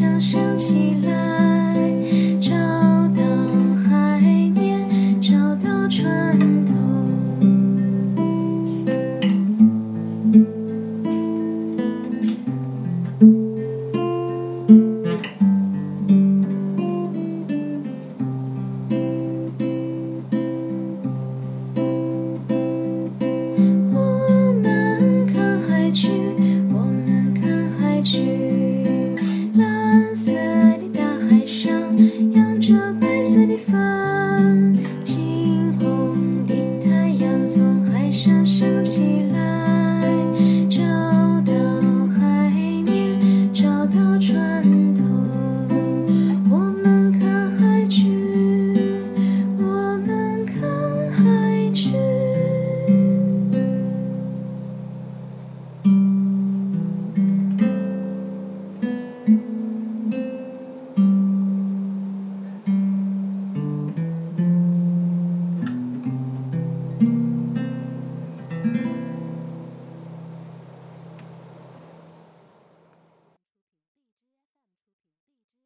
掌声起来找到海面找到船头。我们看海去我们看海去。推翻惊鸿一太阳从海上升起来照到海面照到船头我们看海去我们看海去。